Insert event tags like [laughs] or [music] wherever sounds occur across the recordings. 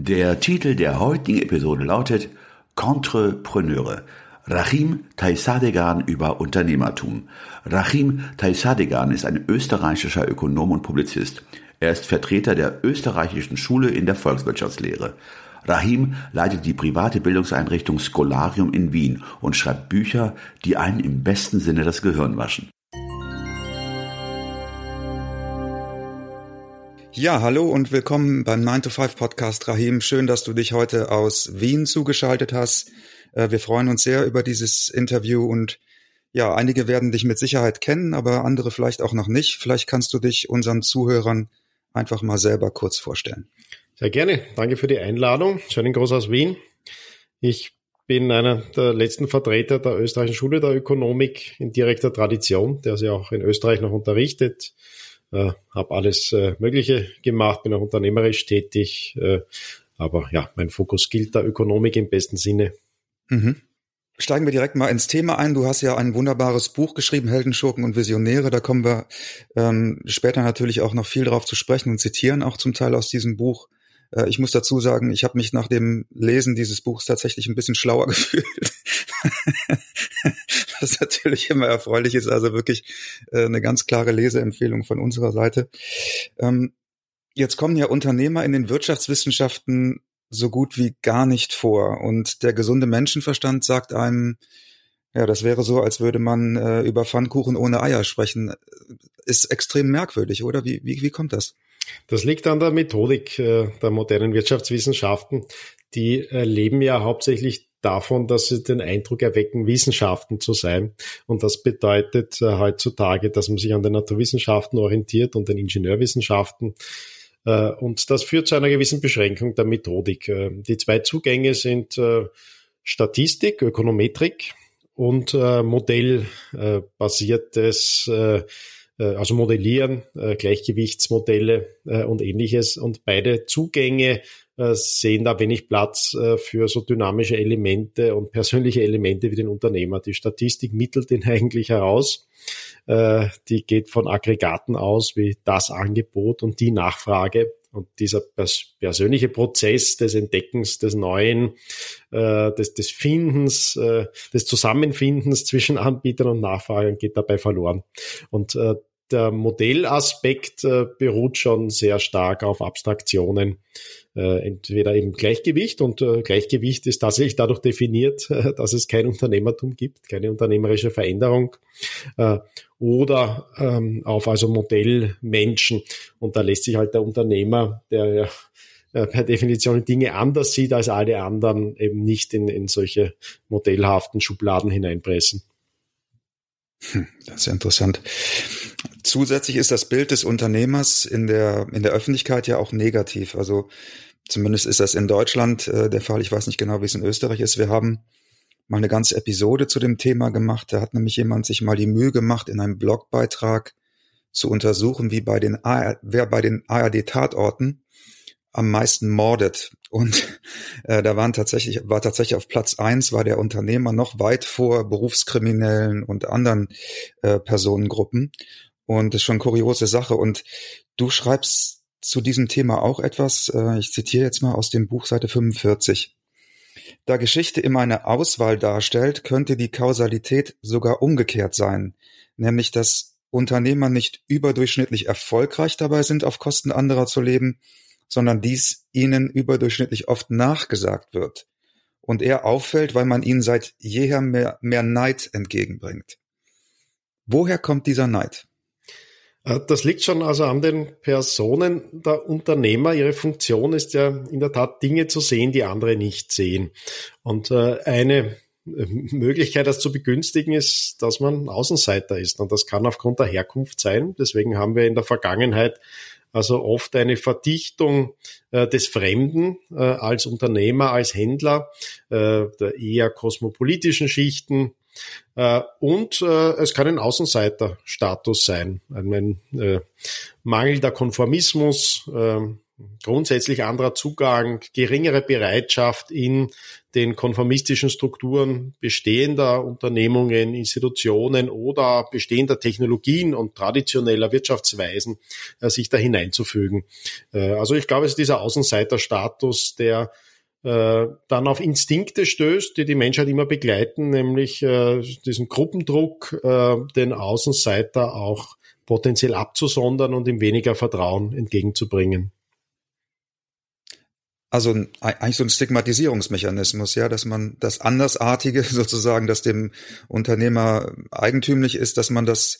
Der Titel der heutigen Episode lautet Contrepreneure. Rahim Taisadegan über Unternehmertum. Rahim Taisadegan ist ein österreichischer Ökonom und Publizist. Er ist Vertreter der österreichischen Schule in der Volkswirtschaftslehre. Rahim leitet die private Bildungseinrichtung Scholarium in Wien und schreibt Bücher, die einen im besten Sinne das Gehirn waschen. Ja, hallo und willkommen beim 9 to 5 Podcast, Rahim. Schön, dass du dich heute aus Wien zugeschaltet hast. Äh, wir freuen uns sehr über dieses Interview und ja, einige werden dich mit Sicherheit kennen, aber andere vielleicht auch noch nicht. Vielleicht kannst du dich unseren Zuhörern einfach mal selber kurz vorstellen. Sehr gerne. Danke für die Einladung. Schönen Gruß aus Wien. Ich bin einer der letzten Vertreter der österreichischen Schule der Ökonomik in direkter Tradition, der sie auch in Österreich noch unterrichtet äh, habe alles äh, Mögliche gemacht, bin auch unternehmerisch tätig, äh, aber ja, mein Fokus gilt der Ökonomik im besten Sinne. Mhm. Steigen wir direkt mal ins Thema ein. Du hast ja ein wunderbares Buch geschrieben, Heldenschurken und Visionäre. Da kommen wir ähm, später natürlich auch noch viel drauf zu sprechen und zitieren auch zum Teil aus diesem Buch. Äh, ich muss dazu sagen, ich habe mich nach dem Lesen dieses Buchs tatsächlich ein bisschen schlauer [laughs] gefühlt. [laughs] Was natürlich immer erfreulich ist, also wirklich äh, eine ganz klare Leseempfehlung von unserer Seite. Ähm, jetzt kommen ja Unternehmer in den Wirtschaftswissenschaften so gut wie gar nicht vor. Und der gesunde Menschenverstand sagt einem, ja, das wäre so, als würde man äh, über Pfannkuchen ohne Eier sprechen. Ist extrem merkwürdig, oder? Wie, wie, wie kommt das? Das liegt an der Methodik äh, der modernen Wirtschaftswissenschaften. Die äh, leben ja hauptsächlich davon, dass sie den Eindruck erwecken, Wissenschaften zu sein. Und das bedeutet äh, heutzutage, dass man sich an den Naturwissenschaften orientiert und den Ingenieurwissenschaften. Äh, und das führt zu einer gewissen Beschränkung der Methodik. Äh, die zwei Zugänge sind äh, Statistik, Ökonometrik und äh, modellbasiertes äh, also Modellieren, Gleichgewichtsmodelle und ähnliches. Und beide Zugänge sehen da wenig Platz für so dynamische Elemente und persönliche Elemente wie den Unternehmer. Die Statistik mittelt den [laughs] eigentlich heraus. Die geht von Aggregaten aus wie das Angebot und die Nachfrage. Und dieser pers persönliche Prozess des Entdeckens, des Neuen, äh, des, des Findens, äh, des Zusammenfindens zwischen Anbietern und Nachfragern geht dabei verloren. Und äh, der Modellaspekt äh, beruht schon sehr stark auf Abstraktionen. Äh, entweder eben Gleichgewicht und äh, Gleichgewicht ist tatsächlich dadurch definiert, [laughs] dass es kein Unternehmertum gibt, keine unternehmerische Veränderung äh, oder ähm, auf also Modellmenschen. Und da lässt sich halt der Unternehmer, der ja äh, per Definition Dinge anders sieht als alle anderen, eben nicht in, in solche modellhaften Schubladen hineinpressen. Hm, das ist ja interessant. Zusätzlich ist das Bild des Unternehmers in der, in der Öffentlichkeit ja auch negativ. Also zumindest ist das in Deutschland äh, der Fall. Ich weiß nicht genau, wie es in Österreich ist. Wir haben mal eine ganze Episode zu dem Thema gemacht. Da hat nämlich jemand sich mal die Mühe gemacht, in einem Blogbeitrag zu untersuchen, wie bei den wer bei den ARD-Tatorten am meisten mordet. Und äh, da waren tatsächlich, war tatsächlich auf Platz eins war der Unternehmer noch weit vor Berufskriminellen und anderen äh, Personengruppen. Und das ist schon eine kuriose Sache. Und du schreibst zu diesem Thema auch etwas. Äh, ich zitiere jetzt mal aus dem Buch Seite 45. Da Geschichte immer eine Auswahl darstellt, könnte die Kausalität sogar umgekehrt sein, nämlich dass Unternehmer nicht überdurchschnittlich erfolgreich dabei sind, auf Kosten anderer zu leben, sondern dies ihnen überdurchschnittlich oft nachgesagt wird und er auffällt, weil man ihnen seit jeher mehr, mehr Neid entgegenbringt. Woher kommt dieser Neid? Äh, das liegt schon also an den Personen der Unternehmer. Ihre Funktion ist ja in der Tat Dinge zu sehen, die andere nicht sehen. Und äh, eine Möglichkeit, das zu begünstigen, ist, dass man Außenseiter ist. Und das kann aufgrund der Herkunft sein. Deswegen haben wir in der Vergangenheit also oft eine Verdichtung äh, des Fremden äh, als Unternehmer, als Händler, äh, der eher kosmopolitischen Schichten. Äh, und äh, es kann ein Außenseiterstatus sein, ein, ein äh, mangelnder Konformismus, äh, grundsätzlich anderer Zugang, geringere Bereitschaft in den konformistischen Strukturen bestehender Unternehmungen, Institutionen oder bestehender Technologien und traditioneller Wirtschaftsweisen äh, sich da hineinzufügen. Äh, also ich glaube, es ist dieser Außenseiterstatus, der äh, dann auf Instinkte stößt, die die Menschheit immer begleiten, nämlich diesen Gruppendruck, den Außenseiter auch potenziell abzusondern und ihm weniger Vertrauen entgegenzubringen. Also eigentlich so ein Stigmatisierungsmechanismus, ja, dass man das Andersartige [laughs] sozusagen, das dem Unternehmer eigentümlich ist, dass man das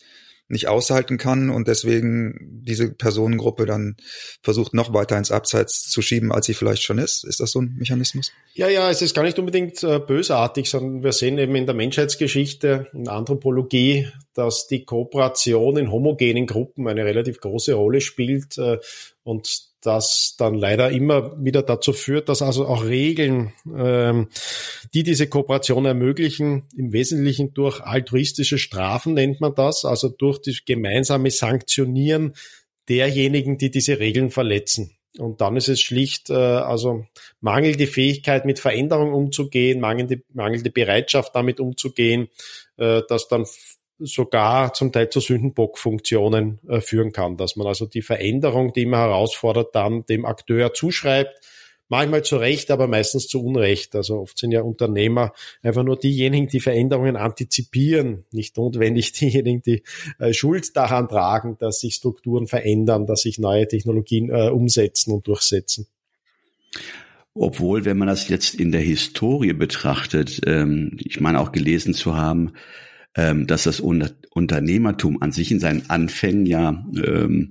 nicht aushalten kann und deswegen diese Personengruppe dann versucht, noch weiter ins Abseits zu schieben, als sie vielleicht schon ist. Ist das so ein Mechanismus? Ja, ja, es ist gar nicht unbedingt äh, bösartig, sondern wir sehen eben in der Menschheitsgeschichte, in der Anthropologie, dass die Kooperation in homogenen Gruppen eine relativ große Rolle spielt äh, und das dann leider immer wieder dazu führt, dass also auch Regeln, ähm, die diese Kooperation ermöglichen, im Wesentlichen durch altruistische Strafen nennt man das, also durch das gemeinsame Sanktionieren derjenigen, die diese Regeln verletzen. Und dann ist es schlicht, äh, also mangelnde Fähigkeit, mit Veränderung umzugehen, mangelnde, mangelnde Bereitschaft, damit umzugehen, äh, dass dann sogar zum Teil zu Sündenbockfunktionen äh, führen kann, dass man also die Veränderung, die man herausfordert, dann dem Akteur zuschreibt, manchmal zu Recht, aber meistens zu Unrecht. Also oft sind ja Unternehmer einfach nur diejenigen, die Veränderungen antizipieren, nicht notwendig [laughs] diejenigen, die äh, Schuld daran tragen, dass sich Strukturen verändern, dass sich neue Technologien äh, umsetzen und durchsetzen. Obwohl, wenn man das jetzt in der Historie betrachtet, ähm, ich meine auch gelesen zu haben, dass das Unternehmertum an sich in seinen Anfängen ja ähm,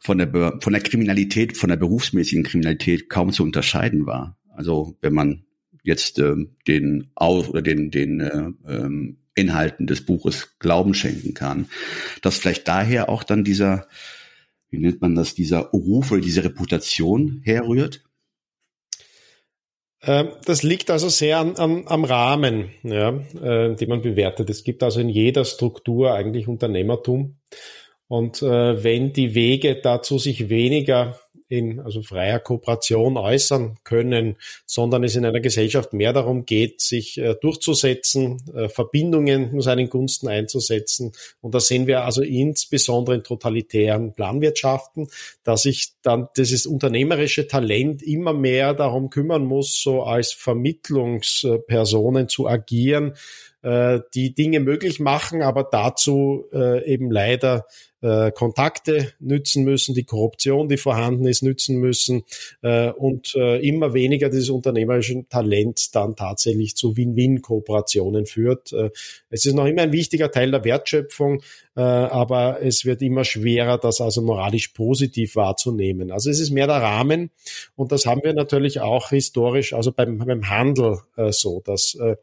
von der von der Kriminalität, von der berufsmäßigen Kriminalität kaum zu unterscheiden war. Also wenn man jetzt ähm, den aus oder den den äh, ähm, Inhalten des Buches Glauben schenken kann, dass vielleicht daher auch dann dieser wie nennt man das dieser Ruf oder diese Reputation herrührt? Ähm, das liegt also sehr an, an, am Rahmen, ja, äh, den man bewertet. Es gibt also in jeder Struktur eigentlich Unternehmertum. Und äh, wenn die Wege dazu sich weniger in also freier Kooperation äußern können, sondern es in einer Gesellschaft mehr darum geht, sich äh, durchzusetzen, äh, Verbindungen seinen Gunsten einzusetzen. Und da sehen wir also insbesondere in totalitären Planwirtschaften, dass sich dann dieses unternehmerische Talent immer mehr darum kümmern muss, so als Vermittlungspersonen zu agieren, äh, die Dinge möglich machen, aber dazu äh, eben leider äh, Kontakte nützen müssen, die Korruption, die vorhanden ist, nützen müssen äh, und äh, immer weniger dieses unternehmerische Talent dann tatsächlich zu Win-Win-Kooperationen führt. Äh, es ist noch immer ein wichtiger Teil der Wertschöpfung, äh, aber es wird immer schwerer, das also moralisch positiv wahrzunehmen. Also es ist mehr der Rahmen und das haben wir natürlich auch historisch, also beim, beim Handel äh, so, dass äh,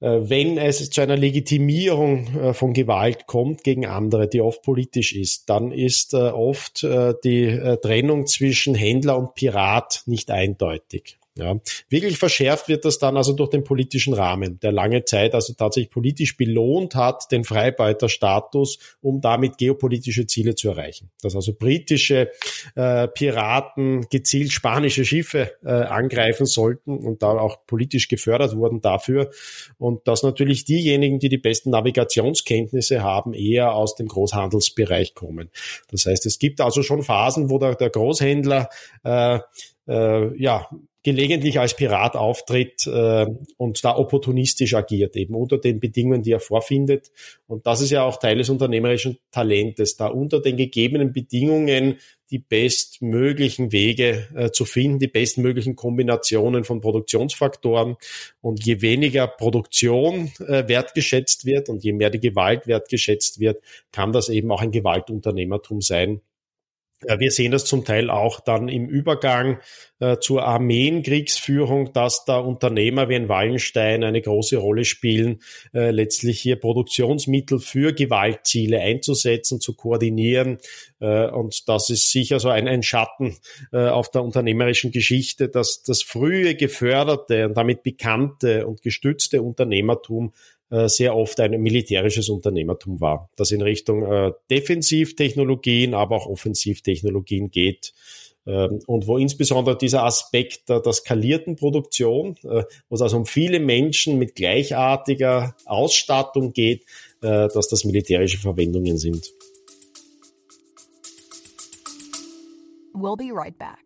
wenn es zu einer Legitimierung äh, von Gewalt kommt gegen andere, die oft politisch ist, dann ist äh, oft die Trennung zwischen Händler und Pirat nicht eindeutig. Ja, wirklich verschärft wird das dann also durch den politischen Rahmen, der lange Zeit also tatsächlich politisch belohnt hat, den Freibeuterstatus, um damit geopolitische Ziele zu erreichen. Dass also britische äh, Piraten gezielt spanische Schiffe äh, angreifen sollten und da auch politisch gefördert wurden dafür. Und dass natürlich diejenigen, die die besten Navigationskenntnisse haben, eher aus dem Großhandelsbereich kommen. Das heißt, es gibt also schon Phasen, wo der, der Großhändler äh, äh, ja, gelegentlich als Pirat auftritt äh, und da opportunistisch agiert, eben unter den Bedingungen, die er vorfindet. Und das ist ja auch Teil des unternehmerischen Talentes, da unter den gegebenen Bedingungen die bestmöglichen Wege äh, zu finden, die bestmöglichen Kombinationen von Produktionsfaktoren. Und je weniger Produktion äh, wertgeschätzt wird und je mehr die Gewalt wertgeschätzt wird, kann das eben auch ein Gewaltunternehmertum sein, wir sehen das zum Teil auch dann im Übergang äh, zur Armeenkriegsführung, dass da Unternehmer wie ein Wallenstein eine große Rolle spielen, äh, letztlich hier Produktionsmittel für Gewaltziele einzusetzen, zu koordinieren. Äh, und das ist sicher so ein, ein Schatten äh, auf der unternehmerischen Geschichte, dass das frühe geförderte und damit bekannte und gestützte Unternehmertum sehr oft ein militärisches Unternehmertum war, das in Richtung äh, Defensivtechnologien, aber auch Offensivtechnologien geht. Ähm, und wo insbesondere dieser Aspekt der, der skalierten Produktion, äh, wo es also um viele Menschen mit gleichartiger Ausstattung geht, äh, dass das militärische Verwendungen sind. We'll be right back.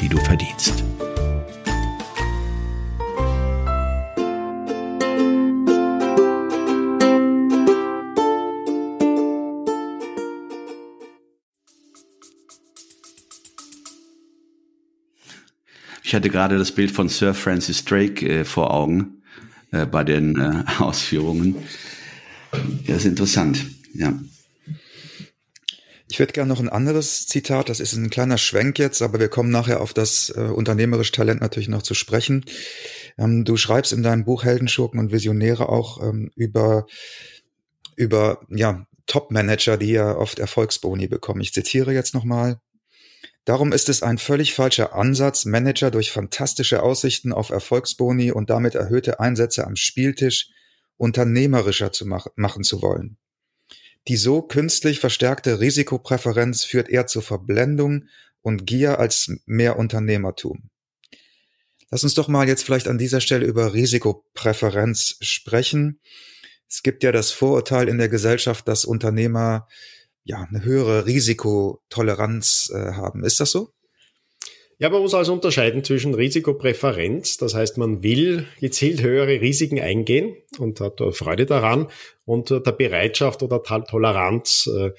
die du verdienst. Ich hatte gerade das Bild von Sir Francis Drake äh, vor Augen äh, bei den äh, [laughs] Ausführungen. Das ist interessant, ja. Ich würde gerne noch ein anderes Zitat, das ist ein kleiner Schwenk jetzt, aber wir kommen nachher auf das äh, unternehmerische Talent natürlich noch zu sprechen. Ähm, du schreibst in deinem Buch Heldenschurken und Visionäre auch ähm, über, über ja, Top-Manager, die ja oft Erfolgsboni bekommen. Ich zitiere jetzt nochmal. Darum ist es ein völlig falscher Ansatz, Manager durch fantastische Aussichten auf Erfolgsboni und damit erhöhte Einsätze am Spieltisch unternehmerischer zu mach machen zu wollen. Die so künstlich verstärkte Risikopräferenz führt eher zur Verblendung und Gier als mehr Unternehmertum. Lass uns doch mal jetzt vielleicht an dieser Stelle über Risikopräferenz sprechen. Es gibt ja das Vorurteil in der Gesellschaft, dass Unternehmer ja eine höhere Risikotoleranz äh, haben. Ist das so? Ja, man muss also unterscheiden zwischen Risikopräferenz, das heißt, man will gezielt höhere Risiken eingehen und hat Freude daran und der Bereitschaft oder Toleranz äh, äh,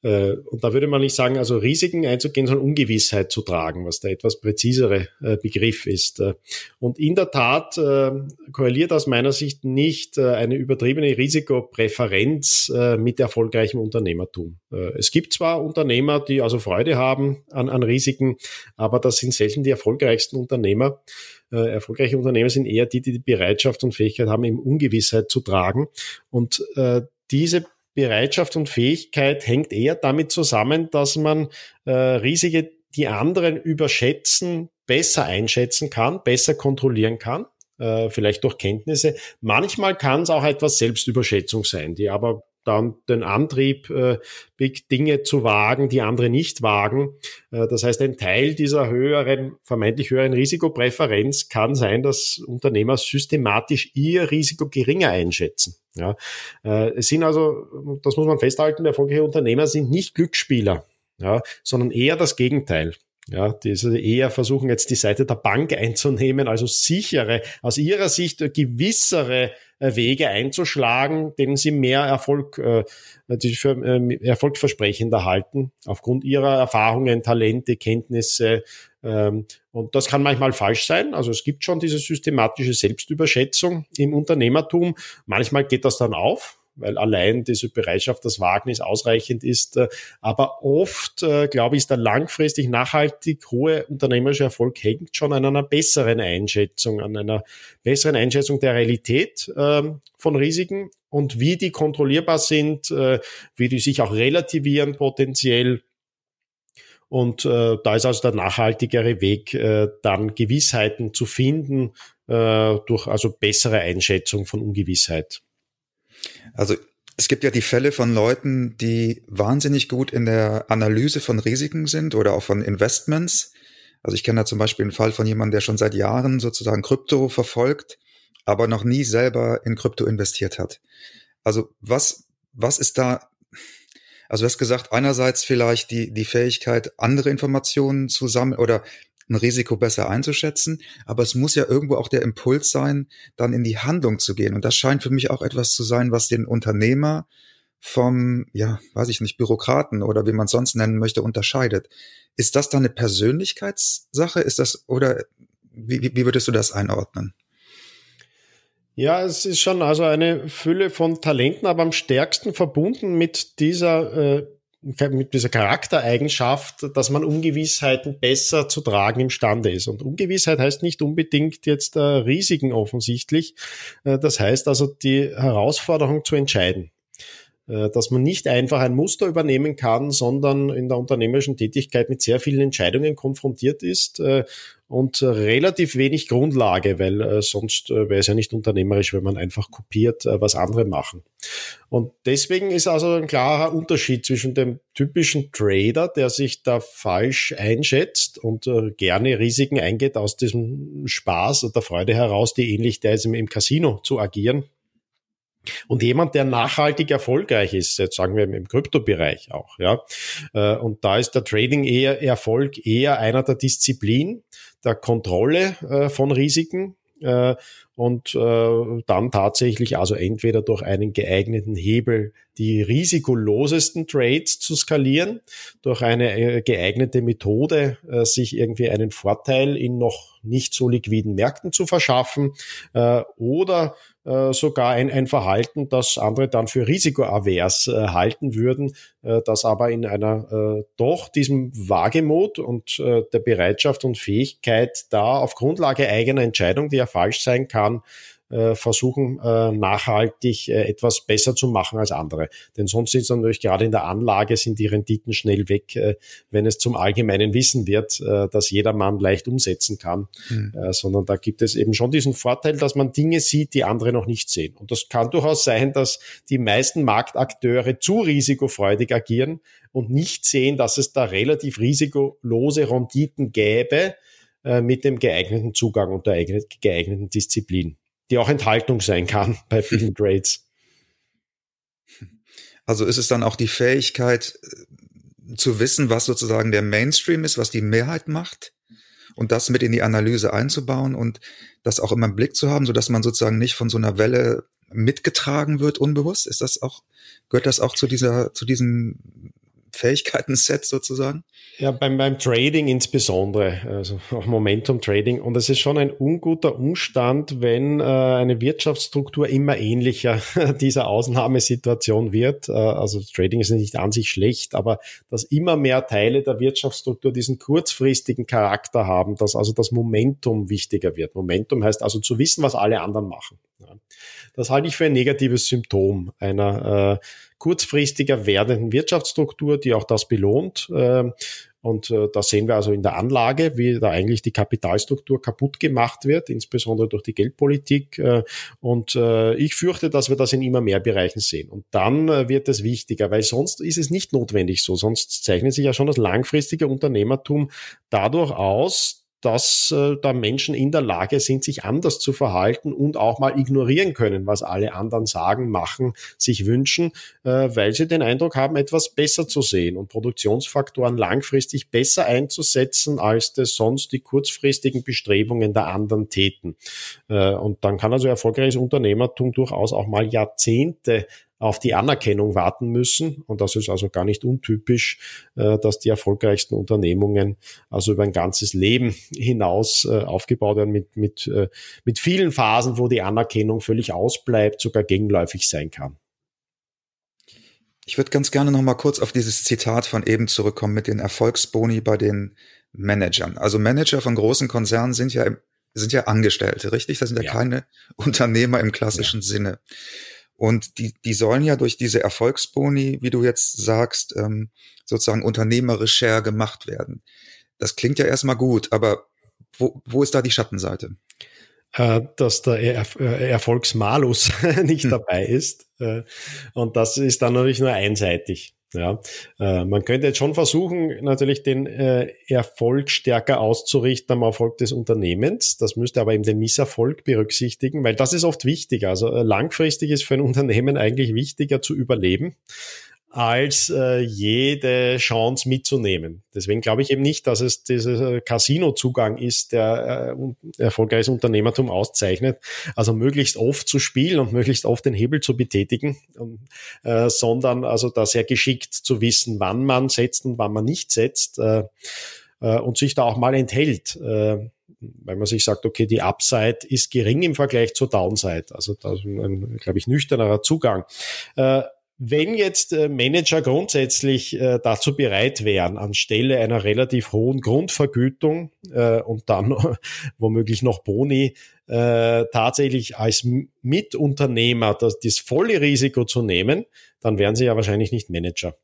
und da würde man nicht sagen, also Risiken einzugehen, sondern Ungewissheit zu tragen, was der etwas präzisere äh, Begriff ist. Äh, und in der Tat korreliert aus meiner Sicht nicht eine übertriebene Risikopräferenz mit erfolgreichem Unternehmertum. Es gibt zwar Unternehmer, die also Freude haben an, an Risiken, aber das sind selten die erfolgreichsten Unternehmer. erfolgreiche Unternehmer sind eher die, die die Bereitschaft und Fähigkeit haben, eben Ungewissheit zu tragen. Und diese Bereitschaft und Fähigkeit hängt eher damit zusammen, dass man äh, Risiken, die anderen überschätzen, besser einschätzen kann, besser kontrollieren kann, äh, vielleicht durch Kenntnisse. Manchmal kann es auch etwas Selbstüberschätzung sein, die aber dann den Antrieb, äh, Dinge zu wagen, die andere nicht wagen. Äh, das heißt, ein Teil dieser höheren, vermeintlich höheren Risikopräferenz kann sein, dass Unternehmer systematisch ihr Risiko geringer einschätzen. Ja, äh, es sind also, das muss man festhalten, erfolgreiche Unternehmer sind nicht Glücksspieler, ja, sondern eher das Gegenteil. Ja, die eher versuchen jetzt die Seite der Bank einzunehmen, also sichere, aus ihrer Sicht gewissere äh, Wege einzuschlagen, denen sie mehr Erfolg, äh, die für äh, erfolgversprechender halten, aufgrund ihrer Erfahrungen, Talente, Kenntnisse. Ähm, und das kann manchmal falsch sein. Also es gibt schon diese systematische Selbstüberschätzung im Unternehmertum. Manchmal geht das dann auf, weil allein diese Bereitschaft, das Wagnis ausreichend ist. Äh, aber oft, äh, glaube ich, ist der langfristig nachhaltig hohe unternehmerische Erfolg hängt schon an einer besseren Einschätzung, an einer besseren Einschätzung der Realität ähm, von Risiken und wie die kontrollierbar sind, äh, wie die sich auch relativieren potenziell Und äh, da ist also der nachhaltigere Weg, äh, dann Gewissheiten zu finden äh, durch also bessere Einschätzung von Ungewissheit. Also es gibt ja die Fälle von Leuten, die wahnsinnig gut in der Analyse von Risiken sind oder auch von Investments. Also ich kenne da zum Beispiel einen Fall von jemandem, der schon seit Jahren sozusagen Krypto verfolgt, aber noch nie selber in Krypto investiert hat. Also was, was ist da also du hast gesagt, einerseits vielleicht die, die Fähigkeit, andere Informationen zu sammeln oder ein Risiko besser einzuschätzen, aber es muss ja irgendwo auch der Impuls sein, dann in die Handlung zu gehen. Und das scheint für mich auch etwas zu sein, was den Unternehmer vom, ja, weiß ich nicht, Bürokraten oder wie man sonst nennen möchte, unterscheidet. Ist das dann eine Persönlichkeitssache? Ist das, oder wie, wie würdest du das einordnen? Ja, es ist schon also eine Fülle von Talenten, aber am stärksten verbunden mit dieser, äh, mit dieser Charaktereigenschaft, dass man Ungewissheiten besser zu tragen imstande ist. Und Ungewissheit heißt nicht unbedingt jetzt äh, Risiken offensichtlich. Äh, das heißt also die Herausforderung zu entscheiden dass man nicht einfach ein Muster übernehmen kann, sondern in der unternehmerischen Tätigkeit mit sehr vielen Entscheidungen konfrontiert ist äh, und relativ wenig Grundlage, weil äh, sonst äh, wäre es ja nicht unternehmerisch, wenn man einfach kopiert, äh, was andere machen. Und deswegen ist also ein klarer Unterschied zwischen dem typischen Trader, der sich da falsch einschätzt und äh, gerne Risiken eingeht aus diesem Spaß und der Freude heraus, die ähnlich der ist im Casino zu agieren, und jemand, der nachhaltig erfolgreich ist, jetzt sagen wir im Kryptobereich auch, ja. Äh, und da ist der Trading eher Erfolg eher einer der Disziplin, der Kontrolle äh, von Risiken äh, und dann tatsächlich also entweder durch einen geeigneten Hebel die risikolosesten Trades zu skalieren, durch eine geeignete Methode sich irgendwie einen Vorteil in noch nicht so liquiden Märkten zu verschaffen oder äh, sogar ein, ein Verhalten, das andere dann für risikoavers äh, halten würden, äh, das aber in einer äh, doch diesem Wagemut und äh, der Bereitschaft und Fähigkeit da auf Grundlage eigener Entscheidung, die ja falsch sein kann, äh, versuchen, äh, nachhaltig äh, etwas besser zu machen als andere. Denn sonst sind es natürlich gerade in der Anlage sind die Renditen schnell weg, äh, wenn es zum allgemeinen Wissen wird, äh, dass jeder Mann leicht umsetzen kann, mhm. äh, sondern da gibt es eben schon diesen Vorteil, dass man Dinge sieht, die andere noch nicht sehen. Und das kann durchaus sein, dass die meisten Marktakteure zu risikofreudig agieren und nicht sehen, dass es da relativ risikolose Renditen gäbe, mit dem geeigneten Zugang und der geeigneten Disziplin die auch Enthaltung sein kann [laughs] bei vielen [laughs] Trades. Also ist es dann auch die Fähigkeit äh, zu wissen, was sozusagen der Mainstream ist, was die Mehrheit macht und das mit in die Analyse einzubauen und das auch immer im Blick zu haben, so dass man sozusagen nicht von so einer Welle mitgetragen wird unbewusst. Ist das auch gehört das auch zu dieser zu diesem Fähigkeiten-Set sozusagen? Ja, beim, beim Trading insbesondere, also auch Momentum Trading. Und es ist schon ein unguter Umstand, wenn äh, eine Wirtschaftsstruktur immer ähnlicher [laughs] dieser Ausnahmesituation wird. Äh, also Trading ist nicht an sich schlecht, aber dass immer mehr Teile der Wirtschaftsstruktur diesen kurzfristigen Charakter haben, dass also das Momentum wichtiger wird. Momentum heißt also zu wissen, was alle anderen machen. Ja. Das halte ich für ein negatives Symptom einer äh, kurzfristiger werdenden Wirtschaftsstruktur, die auch das belohnt. Äh, und äh, da sehen wir also in der Anlage, wie da eigentlich die Kapitalstruktur kaputt gemacht wird, insbesondere durch die Geldpolitik. Äh, und äh, ich fürchte, dass wir das in immer mehr Bereichen sehen. Und dann wird es wichtiger, weil sonst ist es nicht notwendig so. Sonst zeichnet sich ja schon das langfristige Unternehmertum dadurch aus, dass äh, da Menschen in der Lage sind, sich anders zu verhalten und auch mal ignorieren können, was alle anderen sagen, machen, sich wünschen, äh, weil sie den Eindruck haben, etwas besser zu sehen und Produktionsfaktoren langfristig besser einzusetzen, als das sonst die kurzfristigen Bestrebungen der anderen täten. Äh, und dann kann also erfolgreiches Unternehmertum durchaus auch mal Jahrzehnte auf die Anerkennung warten müssen. Und das ist also gar nicht untypisch, äh, dass die erfolgreichsten Unternehmungen also über ein ganzes Leben hinaus äh, aufgebaut werden mit, mit, äh, mit vielen Phasen, wo die Anerkennung völlig ausbleibt, sogar gegenläufig sein kann. Ich würde ganz gerne noch mal kurz auf dieses Zitat von eben zurückkommen mit den Erfolgsboni bei den Managern. Also Manager von großen Konzernen sind ja sind ja Angestellte, richtig? Das sind ja, ja. keine Unternehmer im klassischen ja. Sinne. Und die, die sollen ja durch diese Erfolgsboni, wie du jetzt sagst, ähm, sozusagen unternehmerischer gemacht werden. Das klingt ja erstmal gut, aber wo, wo ist da die Schattenseite? Äh, dass der er äh, Erfolgsmalus [laughs] nicht hm. dabei ist. Äh, und das ist dann natürlich nur einseitig. Ja, äh, man könnte jetzt schon versuchen, natürlich den äh, Erfolg stärker auszurichten am Erfolg des Unternehmens. Das müsste aber eben den Misserfolg berücksichtigen, weil das ist oft wichtig. Also äh, langfristig ist für ein [laughs] Unternehmen eigentlich wichtiger zu überleben als äh, jede Chance mitzunehmen. Deswegen glaube ich eben nicht, dass es dieser Casino-Zugang ist, der äh, erfolgreiches Unternehmertum auszeichnet. Also möglichst oft zu spielen und möglichst oft den Hebel zu betätigen, äh, sondern also da sehr geschickt zu wissen, wann man setzt und wann man nicht setzt äh, äh, und sich da auch mal enthält. Äh, weil man sich sagt, okay, die Upside ist gering im Vergleich zur Downside. Also da ist ein, glaube ich, nüchternerer Zugang. Äh, wenn jetzt äh, Manager grundsätzlich äh, dazu bereit wären, anstelle einer relativ hohen Grundvergütung äh, und dann [laughs] womöglich noch Boni, äh, tatsächlich als Mitunternehmer das, das volle Risiko zu nehmen, dann wären sie ja wahrscheinlich nicht Manager,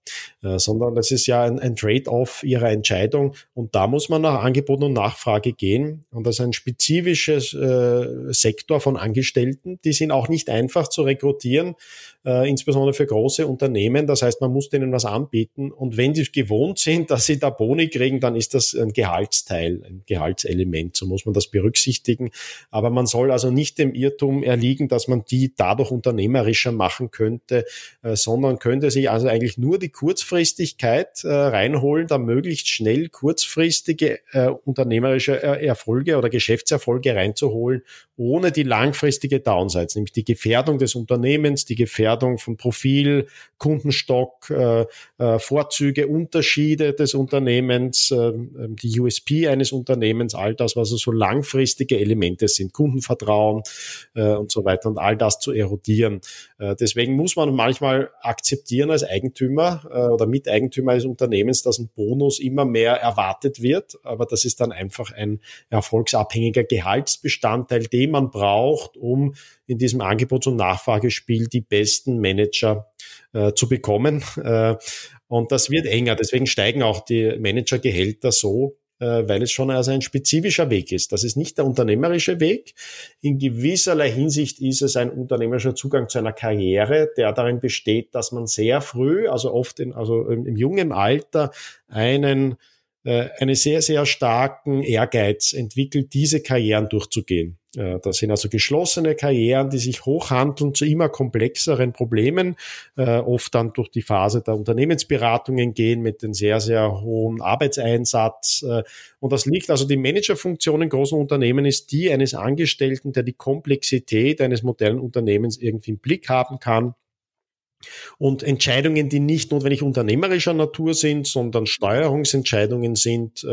äh, sondern das ist ja ein, ein Trade-off ihrer Entscheidung. Und da muss man nach Angebot und Nachfrage gehen. Und das ist ein spezifisches äh, Sektor von Angestellten, die sind auch nicht einfach zu rekrutieren, äh, insbesondere für große Unternehmen. Das heißt, man muss denen was anbieten. Und wenn die gewohnt sind, dass sie da Boni kriegen, dann ist das ein Gehaltsteil, ein Gehaltselement, so muss man das berücksichtigen. Aber man soll also nicht dem Irrtum erliegen, dass man die dadurch unternehmerischer machen könnte, äh, sondern könnte sich also eigentlich nur die Kurzfristigkeit äh, reinholen, da möglichst schnell kurzfristige äh, unternehmerische Erfolge oder Geschäftserfolge reinzuholen, ohne die langfristige Downsides, nämlich die Gefährdung des Unternehmens, die Gefährdung von Profil, Kundenstock, äh, äh, Vorzüge, Unterschiede des Unternehmens, äh, die USP eines Unternehmens, all das, was so langfristige Elemente sind, Kundenvertrauen äh, und so weiter und all das zu erodieren. Äh, deswegen muss man manchmal akzeptieren als Eigentümer äh, oder Miteigentümer eines Unternehmens, dass ein Bonus immer mehr erwartet wird, aber das ist dann einfach ein erfolgsabhängiger Gehaltsbestandteil, den man braucht, um in diesem Angebots- und Nachfragespiel die besten Manager äh, zu bekommen. [laughs] Äh, und das wird enger. Deswegen steigen auch die Managergehälter so, äh, weil es schon also ein spezifischer Weg ist. Das ist nicht der unternehmerische Weg. In gewisserlei Hinsicht ist es ein unternehmerischer Zugang zu einer Karriere, der darin besteht, dass man sehr früh, also oft in, also im, im jungen Alter, einen äh, einen sehr, sehr starken Ehrgeiz entwickelt, diese Karrieren durchzugehen. Äh, das sind also geschlossene Karrieren, die sich hochhandeln zu immer komplexeren Problemen, äh, oft dann durch die Phase der Unternehmensberatungen gehen mit einem sehr, sehr hohen Arbeitseinsatz. Und das liegt also die Managerfunktion in großen Unternehmen ist die eines Angestellten, der die Komplexität eines modernen Unternehmens irgendwie im Blick haben kann und Entscheidungen, die nicht notwendig unternehmerischer Natur sind, sondern Steuerungsentscheidungen sind,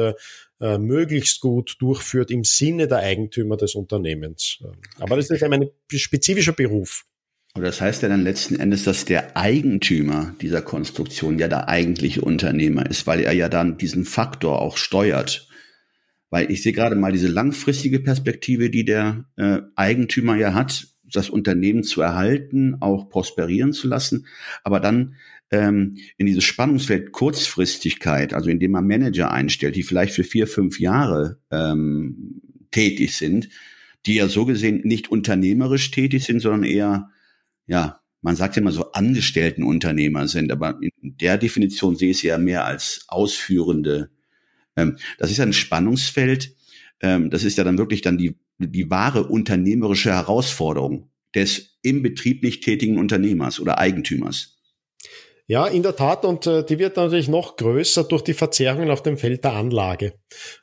äh, möglichst gut durchführt im Sinne der Eigentümer des Unternehmens. Aber das ist ein spezifischer Beruf. Aber das heißt ja dann letzten Endes, dass der Eigentümer dieser Konstruktion ja der eigentliche Unternehmer ist, weil er ja dann diesen Faktor auch steuert. Weil ich sehe gerade mal diese langfristige Perspektive, die der äh, Eigentümer ja hat, das Unternehmen zu erhalten, auch prosperieren zu lassen, aber dann ähm, in dieses Spannungsfeld Kurzfristigkeit, also indem man Manager einstellt, die vielleicht für vier, fünf Jahre ähm, tätig sind, die ja so gesehen nicht unternehmerisch tätig sind, sondern eher, ja, man sagt ja immer so Angestelltenunternehmer sind, aber in der Definition sehe ich sie ja mehr als ausführende. Ähm, das ist ein Spannungsfeld. Ähm, das ist ja dann wirklich dann die die wahre unternehmerische Herausforderung des im Betrieb nicht tätigen Unternehmers oder Eigentümers. Ja, in der Tat, und äh, die wird natürlich noch größer durch die Verzerrungen auf dem Feld der Anlage.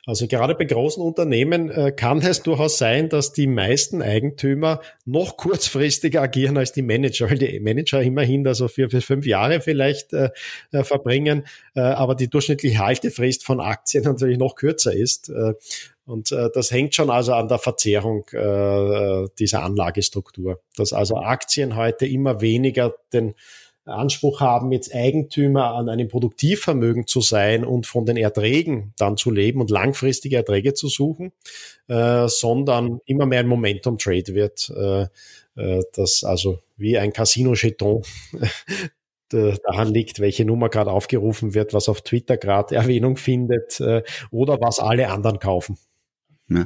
Also gerade bei großen Unternehmen äh, kann es durchaus sein, dass die meisten Eigentümer noch kurzfristiger agieren als die Manager, weil die Manager immerhin da so vier bis fünf Jahre vielleicht äh, äh verbringen, äh, aber die durchschnittliche Haltefrist von Aktien natürlich noch kürzer ist. Äh, und äh, das hängt schon also an der Verzehrung äh, dieser Anlagestruktur, dass also Aktien heute immer weniger den Anspruch haben, jetzt Eigentümer an einem Produktivvermögen zu sein und von den Erträgen dann zu leben und langfristige Erträge zu suchen, äh, sondern immer mehr ein Momentum-Trade wird. Äh, äh, das also wie ein Casino-Jeton [laughs] daran liegt, welche Nummer gerade aufgerufen wird, was auf Twitter gerade [laughs] Erwähnung findet äh, oder was alle anderen kaufen. Ja.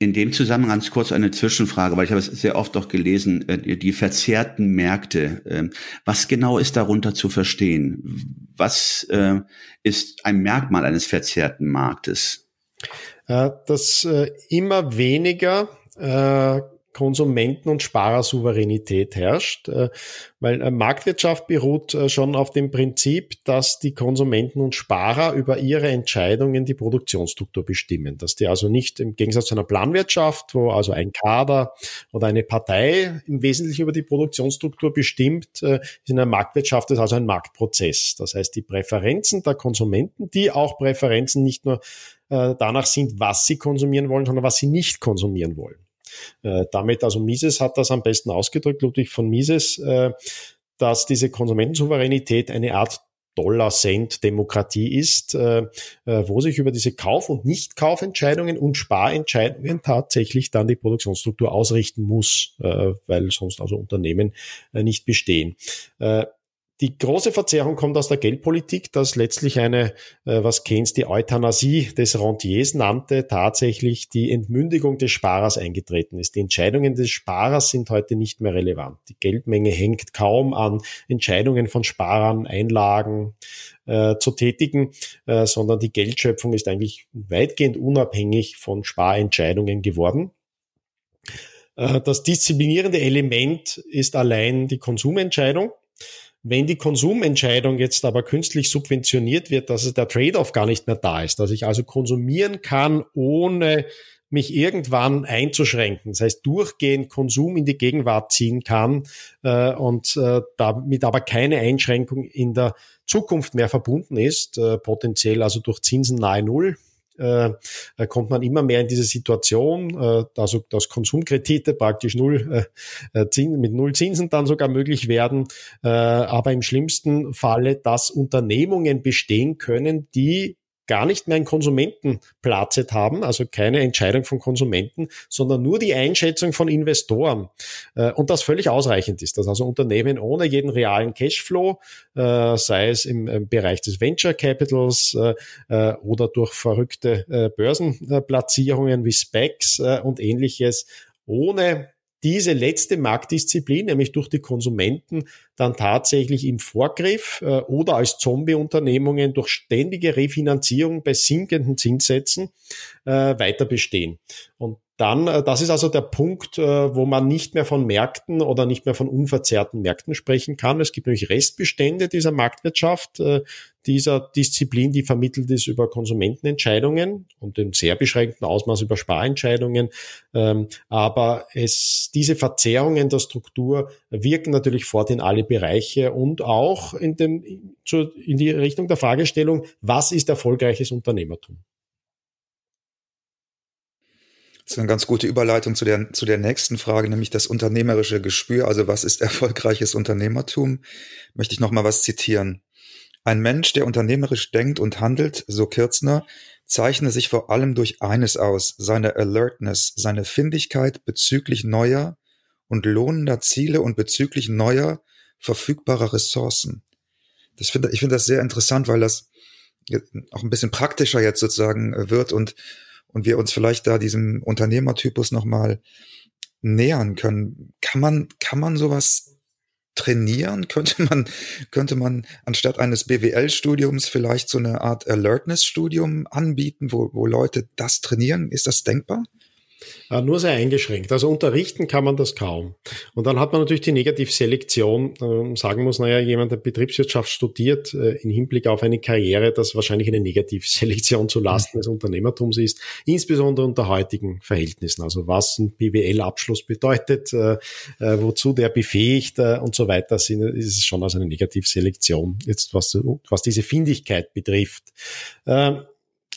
In dem Zusammenhang ganz kurz eine Zwischenfrage, weil ich habe es sehr oft auch gelesen, äh, die verzerrten Märkte. Ähm, was genau ist darunter zu verstehen? Was äh, ist ein Merkmal eines verzerrten Marktes? Äh, dass immer weniger Konsumenten- und Sparersouveränität herrscht, äh, weil äh, Marktwirtschaft beruht äh, schon auf dem Prinzip, dass die Konsumenten und Sparer über ihre Entscheidungen die Produktionsstruktur bestimmen, dass die also nicht im Gegensatz zu einer Planwirtschaft, wo also ein Kader oder eine Partei im Wesentlichen über die Produktionsstruktur bestimmt, ist in einer Marktwirtschaft ist also ein Marktprozess. Das heißt, die Präferenzen der Konsumenten, die auch Präferenzen nicht nur danach sind, was sie konsumieren wollen, sondern was sie nicht konsumieren wollen. Äh, damit, also Mises hat das am besten ausgedrückt, Ludwig von Mises, äh, dass diese Konsumentensouveränität eine Art Dollar-Cent-Demokratie ist, äh, wo sich über diese Kauf- und Nicht-Kaufentscheidungen und Sparentscheidungen tatsächlich dann die Produktionsstruktur ausrichten muss, weil sonst also Unternehmen nicht bestehen. Die große Verzerrung kommt aus der Geldpolitik, dass letztlich eine, äh, was Keynes die Euthanasie des Rentiers nannte, tatsächlich die Entmündigung des Sparers eingetreten ist. Die Entscheidungen des Sparers sind heute nicht mehr relevant. Die Geldmenge hängt kaum an Entscheidungen von Sparern, Einlagen äh, zu tätigen, äh, sondern die Geldschöpfung ist eigentlich weitgehend unabhängig von Sparentscheidungen geworden. Äh, das disziplinierende Element ist allein die Konsumentscheidung. Wenn die Konsumentscheidung jetzt aber künstlich subventioniert wird, dass es der Trade-off gar nicht mehr da ist, dass ich also konsumieren kann, ohne mich irgendwann einzuschränken, das heißt durchgehend Konsum in die Gegenwart ziehen kann äh, und äh, damit aber keine Einschränkung in der Zukunft mehr verbunden ist, äh, potenziell also durch Zinsen nahe Null, äh, kommt man immer mehr in diese Situation, äh, also dass Konsumkredite praktisch null, äh, äh mit null Zinsen dann sogar möglich werden, äh, aber im schlimmsten Falle, dass Unternehmungen bestehen können, die gar nicht mehr ein Konsumentenplatzet haben, also keine Entscheidung von Konsumenten, sondern nur die Einschätzung von Investoren. Äh, und das völlig ausreichend ist, dass also Unternehmen ohne jeden realen Cashflow, äh, sei es im Bereich des Venture Capitals äh, oder durch verrückte Börsenplatzierungen wie Specs und ähnliches, ohne diese letzte Marktdisziplin, nämlich durch die Konsumenten, dann tatsächlich im Vorgriff äh, oder als Zombie-Unternehmungen durch ständige Refinanzierung bei sinkenden Zinssätzen äh, weiter bestehen. Und dann, äh, das ist also der Punkt, wo man nicht mehr von Märkten oder nicht mehr von unverzerrten Märkten sprechen kann. Es gibt nämlich Restbestände dieser Marktwirtschaft, dieser Disziplin, die vermittelt ist über Konsumentenentscheidungen und in sehr beschränkten Ausmaß über Sparentscheidungen. Ähm, aber es, diese Verzerrungen der Struktur wirken natürlich fort in alle Bereiche und auch in, dem, in die Richtung der Fragestellung, was ist erfolgreiches Unternehmertum? Das ist eine ganz gute Überleitung zu der, zu der nächsten Frage, nämlich das unternehmerische Gespür. Also was ist erfolgreiches Unternehmertum? Möchte ich noch mal was zitieren. Ein Mensch, der unternehmerisch denkt und handelt, so Kirzner, zeichne sich vor allem durch eines aus, seine Alertness, seine Findigkeit bezüglich neuer und lohnender Ziele und bezüglich neuer verfügbarer Ressourcen. Das finde, ich finde das sehr interessant, weil das auch ein bisschen praktischer jetzt sozusagen wird und und wir uns vielleicht da diesem Unternehmertypus nochmal nähern können. Kann man, kann man sowas trainieren? [laughs] Könnte man, könnte man anstatt eines BWL-Studiums vielleicht so eine Art Alertness-Studium anbieten, wo, wo Leute das trainieren? Ist das denkbar? Äh, nur sehr eingeschränkt. Also unterrichten kann man das kaum. Und dann hat man natürlich die Negativselektion, äh, sagen muss, naja, jemand, der Betriebswirtschaft studiert, äh, im Hinblick auf eine Karriere, das wahrscheinlich eine Negativselektion zu Lasten mhm. des Unternehmertums ist, insbesondere unter heutigen Verhältnissen. Also was ein BWL-Abschluss bedeutet, äh, äh, wozu der befähigt äh, und so weiter, sind, ist es schon als eine Negativselektion, jetzt was, was diese Findigkeit betrifft. Äh,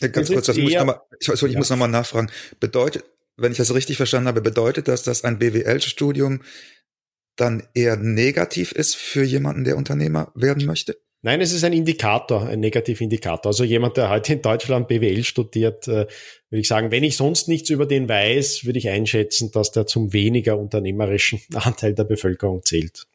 Ganz kurz, das muss ich, noch mal, ich, ich ja. muss nochmal nachfragen. Bedeutet, wenn ich das richtig verstanden habe, bedeutet das, dass ein BWL-Studium dann eher negativ ist für jemanden, der Unternehmer werden möchte? Nein, es ist ein Indikator, ein Negativindikator. Also jemand, der heute in Deutschland BWL studiert, äh, würde ich sagen, wenn ich sonst nichts über den weiß, würde ich einschätzen, dass der zum weniger unternehmerischen [laughs] Anteil der Bevölkerung zählt.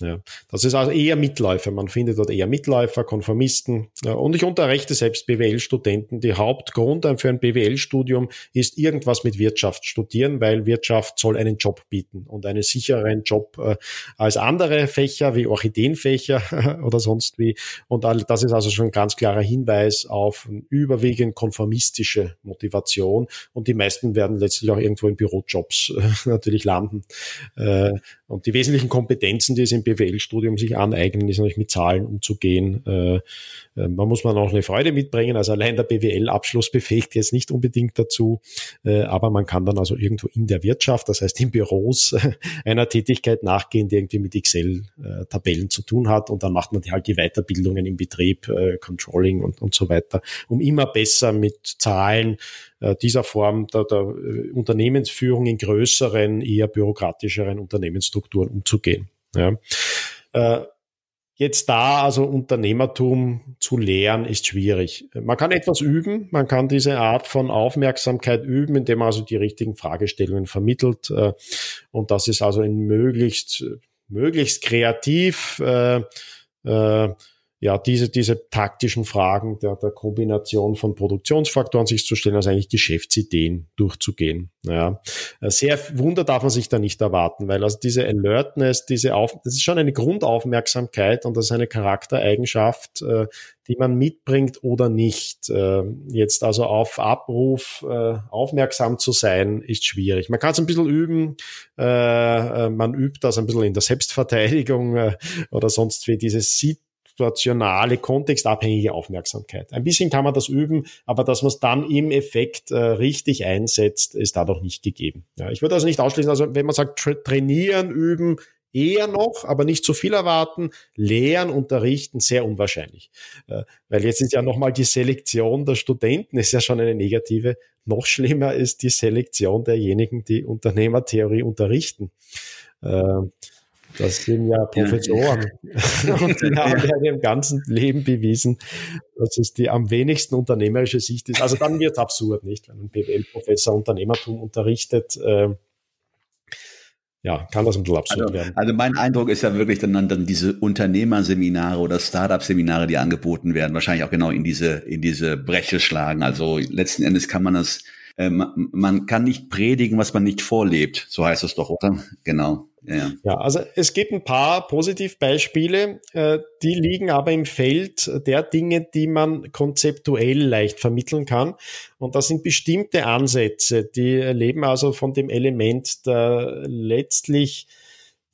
Ja, das ist also eher Mitläufer. Man findet dort eher Mitläufer, Konformisten. Und ich unterrichte selbst BWL-Studenten. Die Hauptgrund für ein BWL-Studium ist irgendwas mit Wirtschaft studieren, weil Wirtschaft soll einen Job bieten und einen sichereren Job äh, als andere Fächer wie Orchideenfächer [laughs] oder sonst wie. Und das ist also schon ein ganz klarer Hinweis auf überwiegend konformistische Motivation. Und die meisten werden letztlich auch irgendwo in Bürojobs äh, [laughs] natürlich landen. Äh, und die wesentlichen Kompetenzen, die es im BWL-Studium sich aneignen, ist natürlich mit Zahlen umzugehen. Äh, äh, man muss man auch eine Freude mitbringen. Also allein der BWL-Abschluss [laughs] befähigt jetzt nicht unbedingt dazu, äh, aber man kann dann also irgendwo in der Wirtschaft, das heißt in Büros, [laughs] einer Tätigkeit nachgehen, die irgendwie mit Excel-Tabellen zu tun hat. Und dann macht man halt die Weiterbildungen im Betrieb, Controlling und, und so weiter, um immer besser mit Zahlen dieser Form der, der Unternehmensführung in größeren, eher bürokratischeren Unternehmensstrukturen umzugehen. Ja. Äh, jetzt da also Unternehmertum zu lehren ist schwierig. Man kann etwas üben, man kann diese Art von Aufmerksamkeit üben, indem man also die richtigen Fragestellungen vermittelt. Äh, und das ist also in möglichst, möglichst kreativ. Äh, äh, ja, diese, diese taktischen Fragen der, der Kombination von Produktionsfaktoren sich zu stellen, also eigentlich Geschäftsideen durchzugehen. Ja. Sehr Wunder darf man sich da nicht erwarten, weil also diese Alertness, diese Auf, das ist schon eine Grundaufmerksamkeit und das ist eine Charaktereigenschaft, äh, die man mitbringt oder nicht. Äh, jetzt also auf Abruf äh, aufmerksam zu sein, ist schwierig. Man kann es ein bisschen üben, äh, man übt das ein bisschen in der Selbstverteidigung äh, oder sonst wie dieses Sit situationale, kontextabhängige Aufmerksamkeit. Ein bisschen kann man das üben, aber dass man es dann im Effekt äh, richtig einsetzt, ist da doch nicht gegeben. Ja, ich würde also nicht ausschließen, also wenn man sagt, tra trainieren, üben, eher noch, aber nicht zu viel erwarten. Lehren, unterrichten, sehr unwahrscheinlich. Äh, weil jetzt ist ja nochmal die Selektion der Studenten, ist ja schon eine negative. Noch schlimmer ist die Selektion derjenigen, die Unternehmertheorie unterrichten. Äh, das sind ja Professoren. Ja. [laughs] Und die [laughs] haben ja in ihrem ganzen Leben bewiesen, dass es die am wenigsten unternehmerische Sicht ist. Also dann wird es absurd, nicht? Wenn ein BWL-Professor Unternehmertum unterrichtet, äh, ja, kann das ein bisschen absurd also, werden. Also mein Eindruck ist ja wirklich dann, dann diese Unternehmerseminare oder Startup-Seminare, die angeboten werden, wahrscheinlich auch genau in diese, in diese Breche schlagen. Also letzten Endes kann man das, äh, man, kann nicht predigen, was man nicht vorlebt. So heißt es doch, oder? Genau. Ja, ja, also es gibt ein paar Positivbeispiele, äh, die liegen aber im Feld der Dinge, die man konzeptuell leicht vermitteln kann. Und das sind bestimmte Ansätze, die leben also von dem Element der letztlich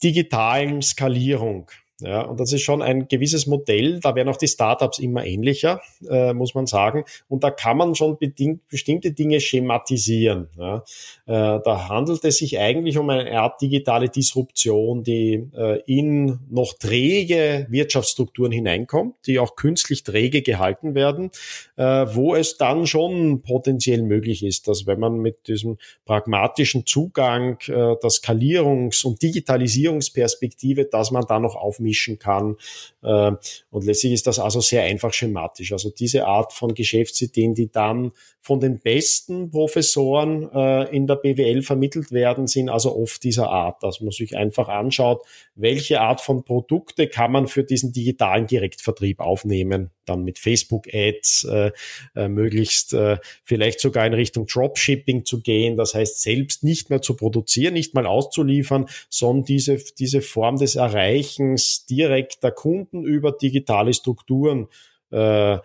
digitalen Skalierung. Ja, und das ist schon ein gewisses Modell. Da werden auch die Startups immer ähnlicher, äh, muss man sagen. Und da kann man schon bedingt, bestimmte Dinge schematisieren. Ja. Äh, da handelt es sich eigentlich um eine Art digitale Disruption, die äh, in noch träge Wirtschaftsstrukturen hineinkommt, die auch künstlich träge gehalten werden, äh, wo es dann schon potenziell möglich ist, dass wenn man mit diesem pragmatischen Zugang äh, der Skalierungs- und Digitalisierungsperspektive, dass man da noch auf aufmischen kann. Äh, und letztlich ist das also sehr einfach schematisch. Also diese Art von Geschäftsideen, die dann von den besten Professoren äh, in der BWL vermittelt werden, sind also oft dieser Art, dass man sich einfach anschaut, welche Art von Produkte kann man für diesen digitalen Direktvertrieb aufnehmen, dann mit Facebook-Ads äh, äh, möglichst äh, vielleicht sogar in Richtung Dropshipping zu gehen, das heißt selbst nicht mehr zu produzieren, nicht mal auszuliefern, sondern diese, diese Form des Erreichens direkter Kunden über digitale Strukturen äh, äh,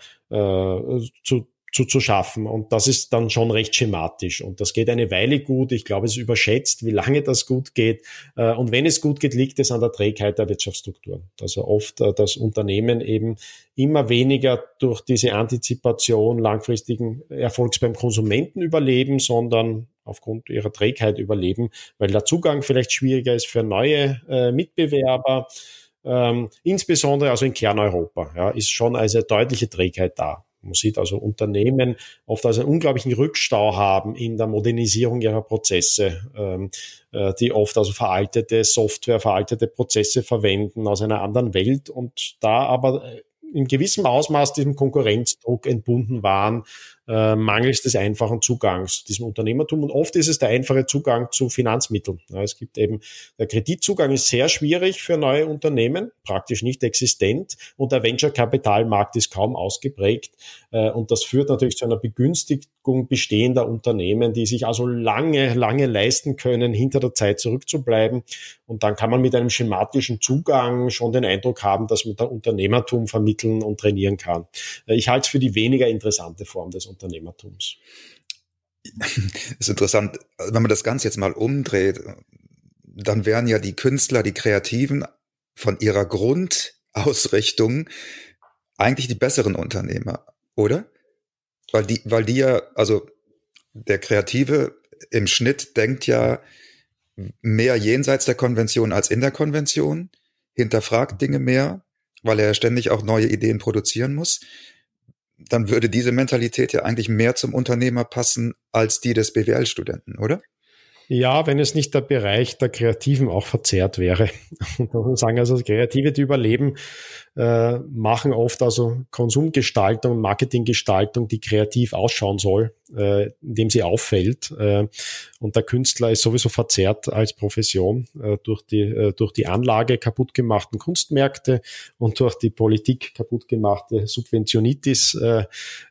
zu, zu, zu schaffen. Und das ist dann schon recht schematisch. Und das geht eine Weile gut. Ich glaube, es überschätzt, wie lange das gut geht. Äh, und wenn es gut geht, liegt es an der Trägheit der Wirtschaftsstrukturen. Also oft äh, das Unternehmen eben immer weniger durch diese Antizipation langfristigen Erfolgs beim Konsumenten überleben, sondern aufgrund ihrer Trägheit überleben, weil der Zugang vielleicht schwieriger ist für neue äh, Mitbewerber. Ähm, insbesondere also in Kerneuropa ja, ist schon eine deutliche Trägheit da. Man sieht also Unternehmen oft also einen unglaublichen Rückstau haben in der Modernisierung ihrer Prozesse, ähm, äh, die oft also veraltete Software, veraltete Prozesse verwenden aus einer anderen Welt und da aber äh, in gewissem Ausmaß diesem Konkurrenzdruck entbunden waren, äh, mangels des einfachen Zugangs zu diesem Unternehmertum. Und oft ist es der einfache Zugang zu Finanzmitteln. Ja, es gibt eben, der Kreditzugang ist sehr schwierig für neue Unternehmen, praktisch nicht existent. Und der Venture-Kapitalmarkt ist kaum ausgeprägt. Äh, und das führt natürlich zu einer Begünstigung bestehender Unternehmen, die sich also lange, lange leisten können, hinter der Zeit zurückzubleiben. Und dann kann man mit einem schematischen Zugang schon den Eindruck haben, dass man da Unternehmertum vermitteln und trainieren kann. Ich halte es für die weniger interessante Form des Unternehmertums. Das [laughs] ist interessant, wenn man das Ganze jetzt mal umdreht, dann wären ja die Künstler, die Kreativen von ihrer Grundausrichtung eigentlich die besseren Unternehmer, oder? Weil die, weil die ja, also der Kreative im Schnitt denkt ja mehr jenseits der Konvention als in der Konvention, hinterfragt Dinge mehr, weil er ständig auch neue Ideen produzieren muss dann würde diese Mentalität ja eigentlich mehr zum Unternehmer passen als die des BWL-Studenten, oder? Ja, wenn es nicht der Bereich der Kreativen auch verzerrt wäre. [laughs] Und man sagen, also Kreative, die überleben, äh, machen oft also Konsumgestaltung, Marketinggestaltung, die kreativ ausschauen soll, äh, indem sie auffällt. Äh, und der Künstler ist sowieso verzerrt als Profession äh, durch, die, äh, durch die Anlage kaputtgemachten Kunstmärkte und durch die Politik kaputtgemachte Subventionitis äh,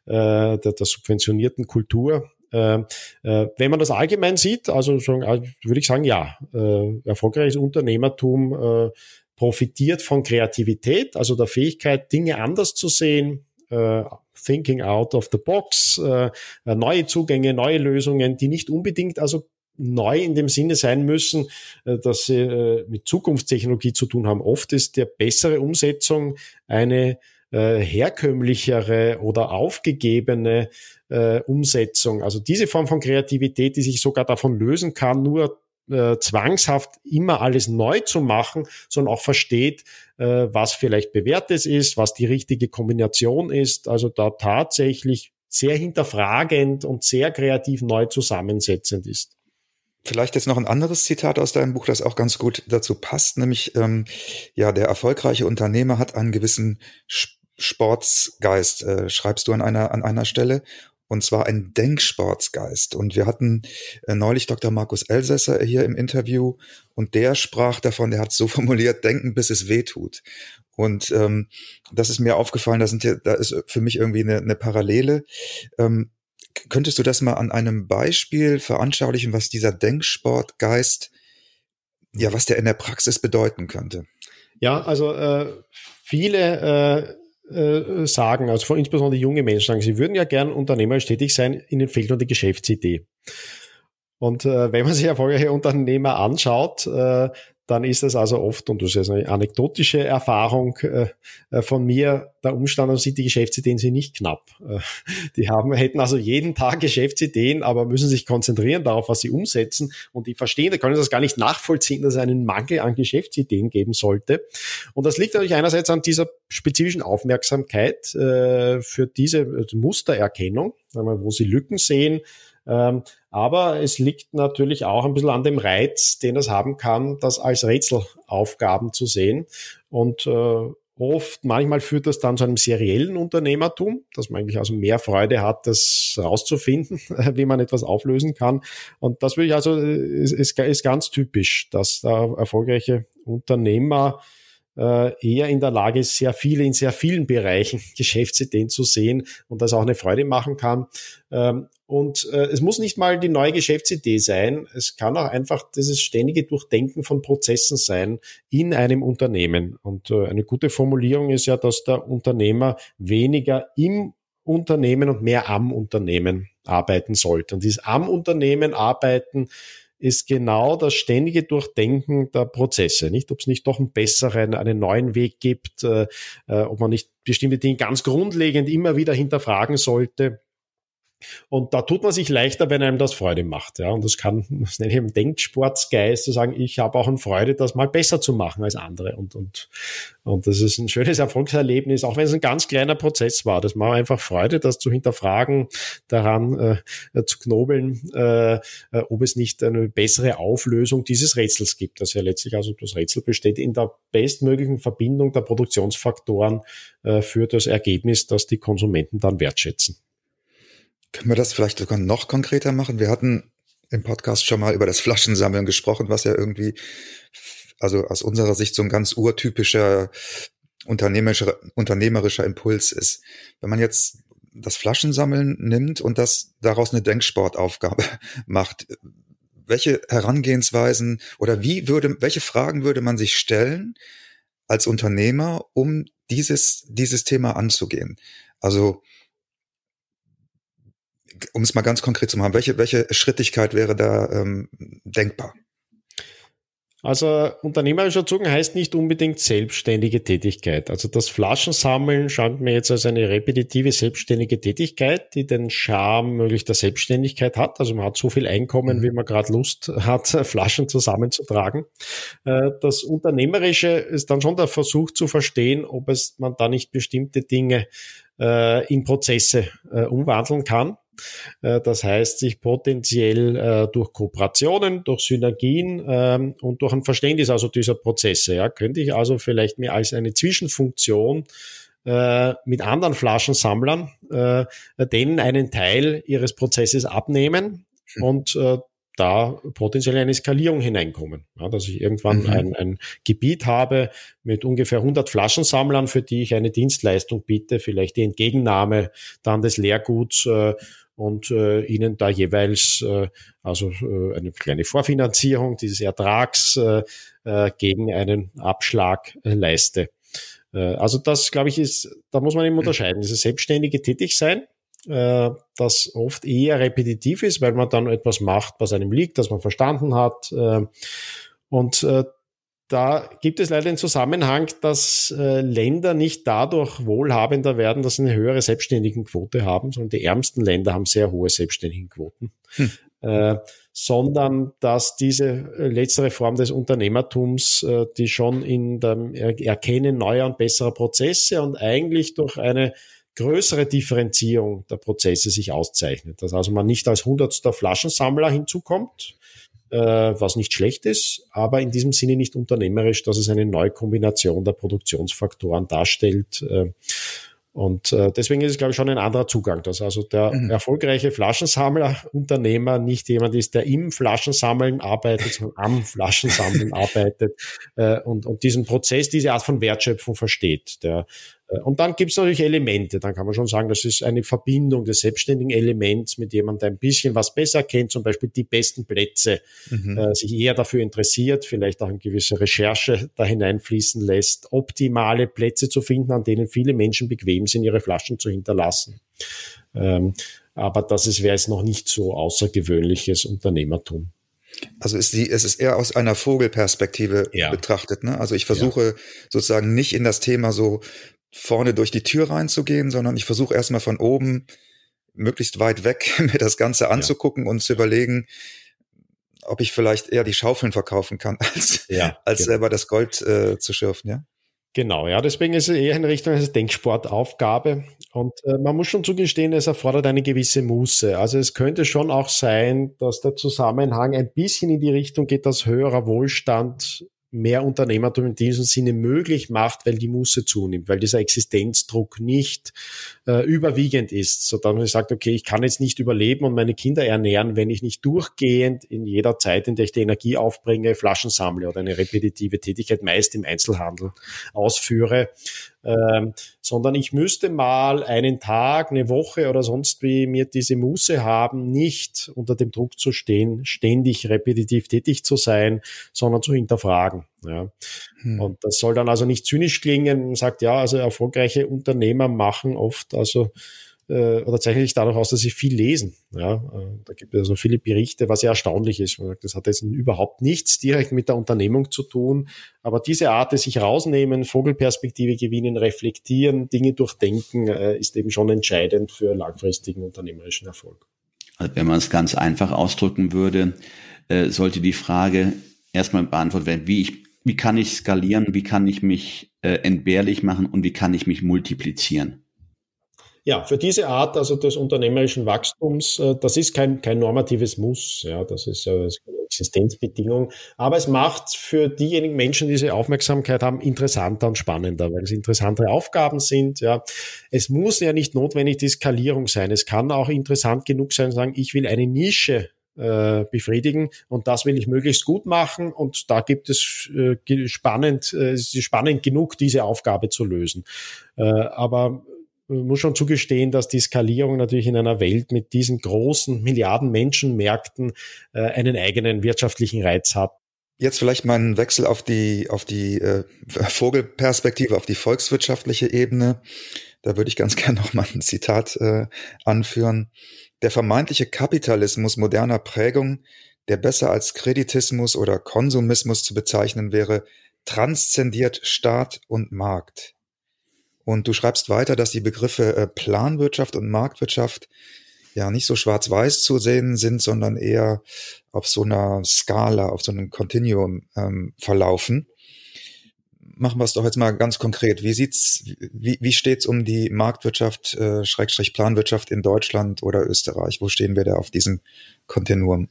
äh, der, der subventionierten Kultur. Äh, äh, wenn man das allgemein sieht, also schon, also würde ich sagen, ja, äh, erfolgreiches Unternehmertum äh, profitiert von Kreativität, also der Fähigkeit, Dinge anders zu sehen, äh, thinking out of the box, äh, neue Zugänge, neue Lösungen, die nicht unbedingt also neu in dem Sinne sein müssen, äh, dass sie äh, mit Zukunftstechnologie zu tun haben. Oft ist der bessere Umsetzung eine äh, herkömmlichere oder aufgegebene äh, Umsetzung. Also diese Form von Kreativität, die sich sogar davon lösen kann, nur äh, zwangshaft immer alles neu zu machen, sondern auch versteht, äh, was vielleicht bewährtes ist, was die richtige Kombination ist. Also da tatsächlich sehr hinterfragend und sehr kreativ neu zusammensetzend ist. Vielleicht jetzt noch ein anderes Zitat aus deinem Buch, das auch ganz gut dazu passt, nämlich ähm, ja, der erfolgreiche Unternehmer hat einen gewissen Sportsgeist, äh, schreibst du an einer, an einer Stelle, und zwar ein Denksportsgeist. Und wir hatten äh, neulich Dr. Markus Elsässer hier im Interview und der sprach davon, der hat so [laughs] formuliert, denken bis es weh tut. Und ähm, das ist mir aufgefallen, da, sind hier, da ist für mich irgendwie eine, eine Parallele. Ähm, könntest du das mal an einem Beispiel veranschaulichen, was dieser Denksportgeist, ja, was der in der Praxis bedeuten könnte? Ja, also äh, viele äh, sagen, also insbesondere junge Menschen sagen, sie würden ja gern unternehmerisch tätig sein, ihnen fehlt nur die Geschäftsidee. Und äh, wenn man sich erfolgreiche Unternehmer anschaut, äh, dann ist es also oft, und das ist eine anekdotische Erfahrung äh, äh von mir, der Umstand, und sieht, die Geschäftsideen sind nicht knapp. Äh, die haben, hätten also jeden Tag Geschäftsideen, aber müssen sich konzentrieren darauf, was sie umsetzen. Und die verstehen, da können das gar nicht nachvollziehen, dass es einen Mangel an Geschäftsideen geben sollte. Und das liegt natürlich einerseits an dieser spezifischen Aufmerksamkeit für diese Mustererkennung, wo sie Lücken sehen, ähm, aber es liegt natürlich auch ein bisschen an dem Reiz, den es haben kann, das als Rätselaufgaben zu sehen. Und äh, oft, manchmal führt das dann zu einem seriellen Unternehmertum, dass man eigentlich also mehr Freude hat, das rauszufinden, [laughs] wie man etwas auflösen kann. Und das würde ich also, ist, ist ganz typisch, dass da erfolgreiche Unternehmer äh, eher in der Lage ist, sehr viele in sehr vielen Bereichen [laughs] Geschäftsideen zu sehen und das auch eine Freude machen kann. Ähm, und äh, es muss nicht mal die neue Geschäftsidee sein. Es kann auch einfach dieses ständige Durchdenken von Prozessen sein in einem Unternehmen. Und äh, eine gute Formulierung ist ja, dass der Unternehmer weniger im Unternehmen und mehr am Unternehmen arbeiten sollte. Und dieses am Unternehmen arbeiten ist genau das ständige Durchdenken der Prozesse. Nicht, ob es nicht doch einen besseren, einen neuen Weg gibt, äh, äh, ob man nicht bestimmte Dinge ganz grundlegend immer wieder hinterfragen sollte. Und da tut man sich leichter, wenn einem das Freude macht. Ja, und das kann, das nenne ich im Denksportsgeist, zu sagen, ich habe auch eine Freude, das mal besser zu machen als andere. Und, und, und das ist ein schönes Erfolgserlebnis, auch wenn es ein ganz kleiner Prozess war. Das macht einfach Freude, das zu hinterfragen, daran äh, zu knobeln, äh, äh, ob es nicht eine bessere Auflösung dieses Rätsels gibt. Das ja letztlich also das Rätsel besteht in der bestmöglichen Verbindung der Produktionsfaktoren äh, für das Ergebnis, das die Konsumenten dann wertschätzen. Können wir das vielleicht sogar noch konkreter machen? Wir hatten im Podcast schon mal über das Flaschensammeln gesprochen, was ja irgendwie, also aus unserer Sicht so ein ganz urtypischer unternehmerischer, unternehmerischer Impuls ist. Wenn man jetzt das Flaschensammeln nimmt und das daraus eine Denksportaufgabe [laughs] macht, welche Herangehensweisen oder wie würde, welche Fragen würde man sich stellen als Unternehmer, um dieses, dieses Thema anzugehen? Also, um es mal ganz konkret zu machen, welche, welche Schrittigkeit wäre da ähm, denkbar? Also unternehmerischer Zugang heißt nicht unbedingt selbstständige Tätigkeit. Also das Flaschensammeln scheint mir jetzt als eine repetitive selbstständige Tätigkeit, die den Charme möglich der Selbstständigkeit hat. Also man hat so viel Einkommen, mhm. wie man gerade Lust hat, [laughs] Flaschen zusammenzutragen. Äh, das Unternehmerische ist dann schon der Versuch zu verstehen, ob es man da nicht bestimmte Dinge äh, in Prozesse äh, umwandeln kann. Äh, das heißt, sich potenziell äh, durch Kooperationen, durch Synergien ähm, und durch ein Verständnis also dieser Prozesse, ja, könnte ich also vielleicht mir als eine Zwischenfunktion äh, mit anderen Flaschensammlern denen einen Teil ihres Prozesses abnehmen hm. und da potenziell eine Skalierung hineinkommen. Ja, dass ich irgendwann mhm. ein, ein Gebiet habe mit ungefähr 100 Flaschensammlern, für die ich eine Dienstleistung biete, vielleicht die Entgegennahme dann des Leerguts äh, und äh, ihnen da jeweils äh, also äh, eine kleine Vorfinanzierung dieses Ertrags äh, äh, gegen einen Abschlag äh, leiste. Äh, also das, glaube ich, ist, da muss man eben unterscheiden. Dieses selbstständige Tätigsein, äh, das oft eher repetitiv ist, weil man dann etwas macht, was einem liegt, das man verstanden hat. Äh, und äh, da gibt es leider den Zusammenhang, dass äh, Länder nicht dadurch wohlhabender werden, dass sie eine höhere Selbstständigenquote haben, sondern die ärmsten Länder haben sehr hohe Selbstständigenquoten. Hm. Äh, sondern dass diese äh, letztere Form des Unternehmertums, äh, die schon in dem Erkennen neuer und besserer Prozesse und eigentlich durch eine größere Differenzierung der Prozesse sich auszeichnet. Dass also man nicht als hundertster Flaschensammler hinzukommt, äh, was nicht schlecht ist, aber in diesem Sinne nicht unternehmerisch, dass es eine neue Kombination der Produktionsfaktoren darstellt. Äh, und äh, deswegen ist es, glaube ich, schon ein anderer Zugang, dass also der mhm. erfolgreiche Flaschensammler, Unternehmer nicht jemand ist, der im Flaschensammeln arbeitet, sondern am Flaschensammeln [laughs] arbeitet äh, und, und diesen Prozess, diese Art von Wertschöpfung versteht. Der und dann gibt es natürlich Elemente. Dann kann man schon sagen, das ist eine Verbindung des selbstständigen Elements mit jemandem, der ein bisschen was besser kennt, zum Beispiel die besten Plätze, mhm. äh, sich eher dafür interessiert, vielleicht auch eine gewisse Recherche da hineinfließen lässt, optimale Plätze zu finden, an denen viele Menschen bequem sind, ihre Flaschen zu hinterlassen. Ähm, aber das ist, wäre jetzt noch nicht so außergewöhnliches Unternehmertum. Also ist die, es ist eher aus einer Vogelperspektive ja. betrachtet. Ne? Also ich versuche ja. sozusagen nicht in das Thema so vorne durch die Tür reinzugehen, sondern ich versuche erstmal von oben möglichst weit weg [laughs] mir das Ganze anzugucken ja. und zu überlegen, ob ich vielleicht eher die Schaufeln verkaufen kann, [laughs] als, ja, als genau. selber das Gold äh, zu schürfen, ja? Genau, ja, deswegen ist es eher in Richtung einer Denksportaufgabe. Und äh, man muss schon zugestehen, es erfordert eine gewisse Muße. Also es könnte schon auch sein, dass der Zusammenhang ein bisschen in die Richtung geht, dass höherer Wohlstand mehr Unternehmertum in diesem Sinne möglich macht, weil die Muße zunimmt, weil dieser Existenzdruck nicht äh, überwiegend ist, so dass man sagt, okay, ich kann jetzt nicht überleben und meine Kinder ernähren, wenn ich nicht durchgehend in jeder Zeit, in der ich die Energie aufbringe, Flaschen sammle oder eine repetitive Tätigkeit meist im Einzelhandel ausführe, ähm, sondern ich müsste mal einen Tag, eine Woche oder sonst wie mir diese Muße haben, nicht unter dem Druck zu stehen, ständig repetitiv tätig zu sein, sondern zu hinterfragen. Ja. Hm. Und das soll dann also nicht zynisch klingen. Man sagt, ja, also erfolgreiche Unternehmer machen oft also äh, oder zeichnet sich dadurch aus, dass sie viel lesen. Ja, äh, da gibt es also viele Berichte, was ja erstaunlich ist. Das hat jetzt überhaupt nichts direkt mit der Unternehmung zu tun, aber diese Art, sich rausnehmen, Vogelperspektive gewinnen, reflektieren, Dinge durchdenken, äh, ist eben schon entscheidend für langfristigen unternehmerischen Erfolg. Also wenn man es ganz einfach ausdrücken würde, äh, sollte die Frage erstmal beantwortet werden, wie ich, wie kann ich skalieren, wie kann ich mich äh, entbehrlich machen und wie kann ich mich multiplizieren? Ja, für diese Art also des unternehmerischen Wachstums, äh, das ist kein, kein normatives Muss, ja, das ist ja eine Existenzbedingung, aber es macht für diejenigen Menschen, die diese Aufmerksamkeit haben, interessanter und spannender, weil es interessantere Aufgaben sind, ja. Es muss ja nicht notwendig die Skalierung sein. Es kann auch interessant genug sein, sagen, ich will eine Nische äh, befriedigen und das will ich möglichst gut machen und da gibt es äh, spannend, äh, es ist spannend genug, diese Aufgabe zu lösen. Äh, aber muss schon zugestehen, dass die Skalierung natürlich in einer Welt mit diesen großen Milliarden Menschenmärkten äh, einen eigenen wirtschaftlichen Reiz hat. Jetzt vielleicht mal einen Wechsel auf die, auf die äh, [laughs] Vogelperspektive, auf die volkswirtschaftliche Ebene. Da würde ich ganz [laughs] gerne noch mal ein Zitat äh, anführen. Der vermeintliche Kapitalismus moderner Prägung, der besser als Kreditismus oder Konsumismus zu bezeichnen wäre, transzendiert Staat und Markt. Und du schreibst weiter, dass die Begriffe äh, Planwirtschaft und Marktwirtschaft ja nicht so schwarz-weiß zu sehen sind, sondern eher auf so einer Skala, auf so einem Continuum ähm, verlaufen. Machen wir es doch jetzt mal ganz konkret. Wie sieht's, wie, wie steht's um die Marktwirtschaft, äh, Schrägstrich Planwirtschaft in Deutschland oder Österreich? Wo stehen wir da auf diesem Kontinuum?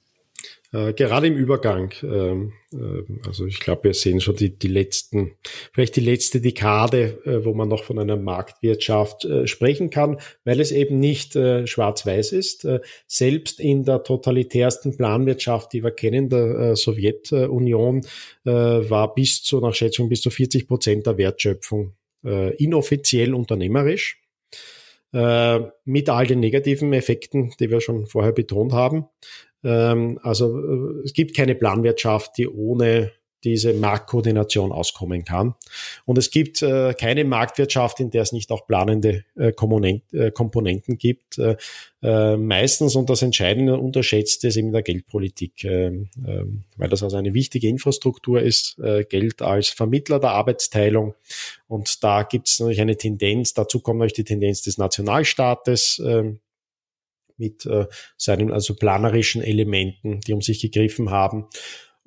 Äh, gerade im Übergang, ähm, äh, also ich glaube, wir sehen schon die, die letzten, vielleicht die letzte Dekade, äh, wo man noch von einer Marktwirtschaft äh, sprechen kann, weil es eben nicht äh, schwarz-weiß ist. Selbst in der totalitärsten Planwirtschaft, die wir kennen, der Sowjetunion, war bis zu, nach Schätzung, bis zu 40 Prozent der Wertschöpfung inoffiziell unternehmerisch. mit all den negativen Effekten, die wir schon vorher betont haben. Ähm, also äh, es gibt keine Planwirtschaft, die ohne diese Marktkoordination auskommen kann. Und es gibt äh, keine Marktwirtschaft, in der es nicht auch planende äh, äh, Komponenten gibt. Äh, äh, meistens, und das Entscheidende unterschätzt ist eben der Geldpolitik, ähm, ähm, weil das also eine wichtige Infrastruktur ist, Geld als Vermittler der Arbeitsteilung. Und da gibt es natürlich eine Tendenz, dazu kommt natürlich die Tendenz des Nationalstaates, ähm, mit äh, seinen also planerischen Elementen, die um sich gegriffen haben.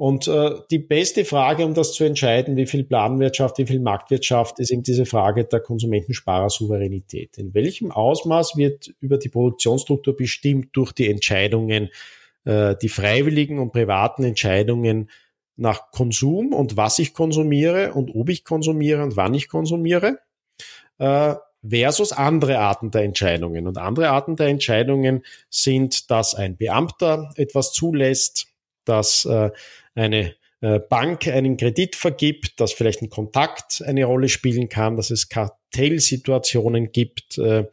Und äh, die beste Frage, um das zu entscheiden, wie viel Planwirtschaft, wie viel Marktwirtschaft, ist eben diese Frage der Konsumentensparersouveränität. In welchem Ausmaß wird über die Produktionsstruktur bestimmt durch die Entscheidungen, äh, die freiwilligen und privaten Entscheidungen nach Konsum und was ich konsumiere und ob ich konsumiere und wann ich konsumiere? Äh, versus andere Arten der Entscheidungen. Und andere Arten der Entscheidungen sind, dass ein Beamter etwas zulässt, dass äh, eine äh, Bank einen Kredit vergibt, dass vielleicht ein Kontakt eine Rolle spielen kann, dass es Kartellsituationen gibt. Äh,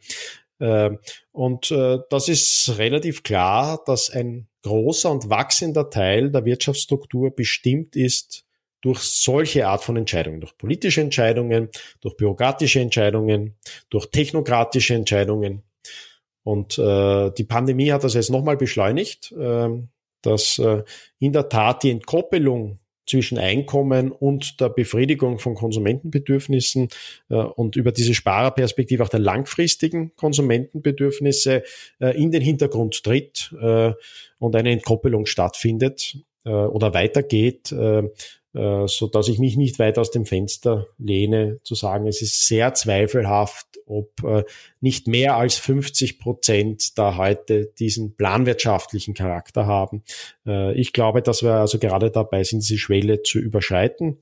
und das ist relativ klar, dass ein großer und wachsender Teil der Wirtschaftsstruktur bestimmt ist durch solche Art von Entscheidungen, durch politische Entscheidungen, durch bürokratische Entscheidungen, durch technokratische Entscheidungen. Und äh, die Pandemie hat das jetzt nochmal beschleunigt, äh, dass äh, in der Tat die Entkoppelung zwischen Einkommen und der Befriedigung von Konsumentenbedürfnissen äh, und über diese Sparerperspektive auch der langfristigen Konsumentenbedürfnisse äh, in den Hintergrund tritt äh, und eine Entkoppelung stattfindet äh, oder weitergeht, äh, so dass ich mich nicht weit aus dem Fenster lehne, zu sagen, es ist sehr zweifelhaft, ob äh, nicht mehr als 50 Prozent da heute diesen planwirtschaftlichen Charakter haben. Äh, ich glaube, dass wir also gerade dabei sind, diese Schwelle zu überschreiten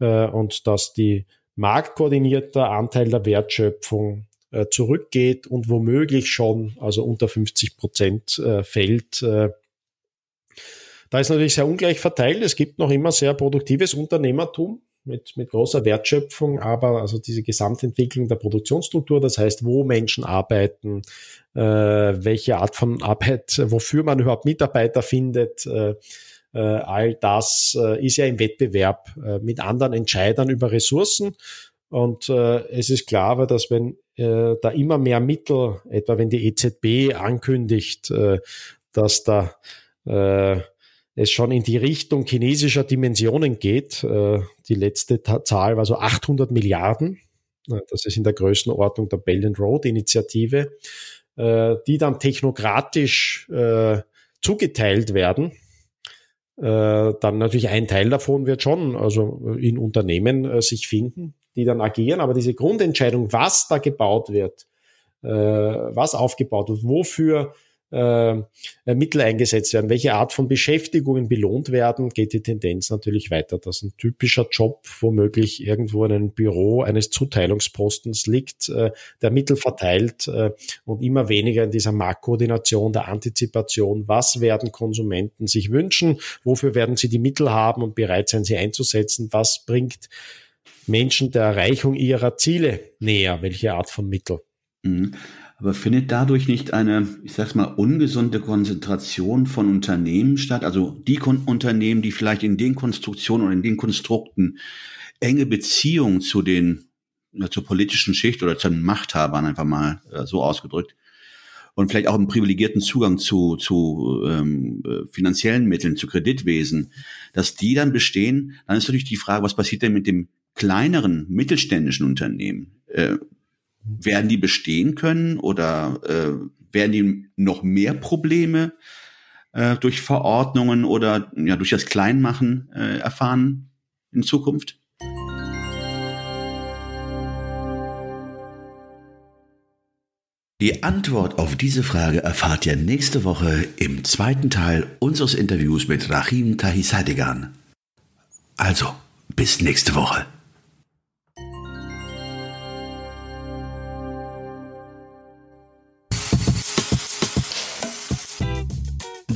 und dass die marktkoordinierte Anteil der Wertschöpfung zurückgeht und womöglich schon also unter 50 Prozent fällt da ist natürlich sehr ungleich verteilt. Es gibt noch immer sehr produktives Unternehmertum mit, mit großer Wertschöpfung, aber also diese Gesamtentwicklung der Produktionsstruktur, das heißt, wo Menschen arbeiten, äh, welche Art von Arbeit, wofür man überhaupt Mitarbeiter findet, äh, äh, all das äh, ist ja im Wettbewerb äh, mit anderen Entscheidern über Ressourcen. Und äh, es ist klar, dass wenn äh, da immer mehr Mittel, etwa wenn die EZB ankündigt, äh, dass da äh, es schon in die Richtung chinesischer Dimensionen geht. Äh, die letzte Zahl war so 800 Milliarden. Das ist in der Größenordnung der Belt and Road Initiative, äh, die dann technokratisch äh, zugeteilt werden. Dann natürlich ein Teil davon wird schon also in Unternehmen sich finden, die dann agieren. Aber diese Grundentscheidung, was da gebaut wird, was aufgebaut wird, wofür äh, Mittel eingesetzt werden, welche Art von Beschäftigungen belohnt werden, geht die Tendenz natürlich weiter, dass ein typischer Job womöglich irgendwo in einem Büro eines Zuteilungspostens liegt, äh, der Mittel verteilt äh, und immer weniger in dieser Marktkoordination, der Antizipation, was werden Konsumenten sich wünschen, wofür werden sie die Mittel haben und bereit sein, sie einzusetzen, was bringt Menschen der Erreichung ihrer Ziele näher, welche Art von Mittel. Mhm. Aber findet dadurch nicht eine, ich sag's mal, ungesunde Konzentration von Unternehmen statt? Also die Kon Unternehmen, die vielleicht in den Konstruktionen oder in den Konstrukten enge Beziehungen zu den, zur politischen Schicht oder zu den Machthabern einfach mal äh, so ausgedrückt und vielleicht auch einen privilegierten Zugang zu, zu ähm, äh, finanziellen Mitteln, zu Kreditwesen, dass die dann bestehen, dann ist natürlich die Frage, was passiert denn mit dem kleineren mittelständischen Unternehmen? Äh, werden die bestehen können oder äh, werden die noch mehr Probleme äh, durch Verordnungen oder ja, durch das Kleinmachen äh, erfahren in Zukunft? Die Antwort auf diese Frage erfahrt ihr nächste Woche im zweiten Teil unseres Interviews mit Rahim Tahisadegan. Also, bis nächste Woche.